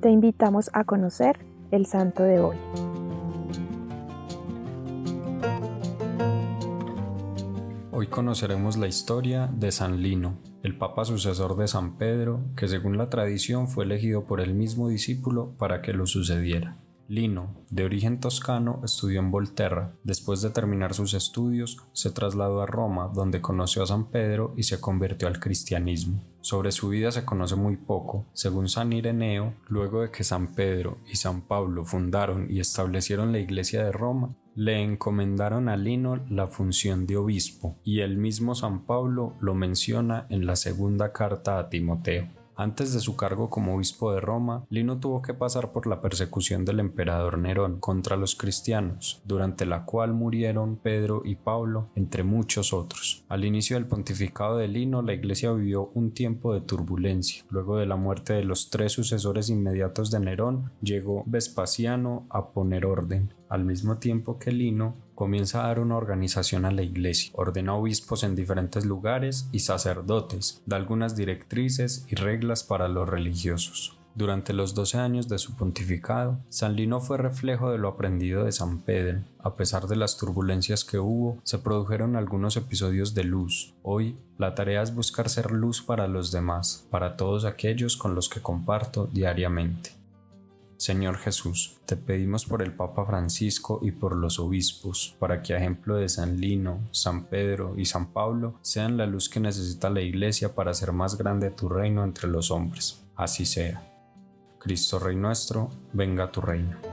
te invitamos a conocer el santo de hoy. Hoy conoceremos la historia de San Lino, el papa sucesor de San Pedro, que según la tradición fue elegido por el mismo discípulo para que lo sucediera. Lino, de origen toscano, estudió en Volterra. Después de terminar sus estudios, se trasladó a Roma, donde conoció a San Pedro y se convirtió al cristianismo. Sobre su vida se conoce muy poco. Según San Ireneo, luego de que San Pedro y San Pablo fundaron y establecieron la iglesia de Roma, le encomendaron a Lino la función de obispo, y el mismo San Pablo lo menciona en la segunda carta a Timoteo. Antes de su cargo como obispo de Roma, Lino tuvo que pasar por la persecución del emperador Nerón contra los cristianos, durante la cual murieron Pedro y Pablo, entre muchos otros. Al inicio del pontificado de Lino, la iglesia vivió un tiempo de turbulencia. Luego de la muerte de los tres sucesores inmediatos de Nerón, llegó Vespasiano a poner orden. Al mismo tiempo que Lino, comienza a dar una organización a la iglesia, ordena obispos en diferentes lugares y sacerdotes, da algunas directrices y reglas para los religiosos. Durante los doce años de su pontificado, San Lino fue reflejo de lo aprendido de San Pedro. A pesar de las turbulencias que hubo, se produjeron algunos episodios de luz. Hoy, la tarea es buscar ser luz para los demás, para todos aquellos con los que comparto diariamente. Señor Jesús, te pedimos por el Papa Francisco y por los obispos, para que a ejemplo de San Lino, San Pedro y San Pablo sean la luz que necesita la Iglesia para hacer más grande tu reino entre los hombres. Así sea. Cristo Rey nuestro, venga tu reino.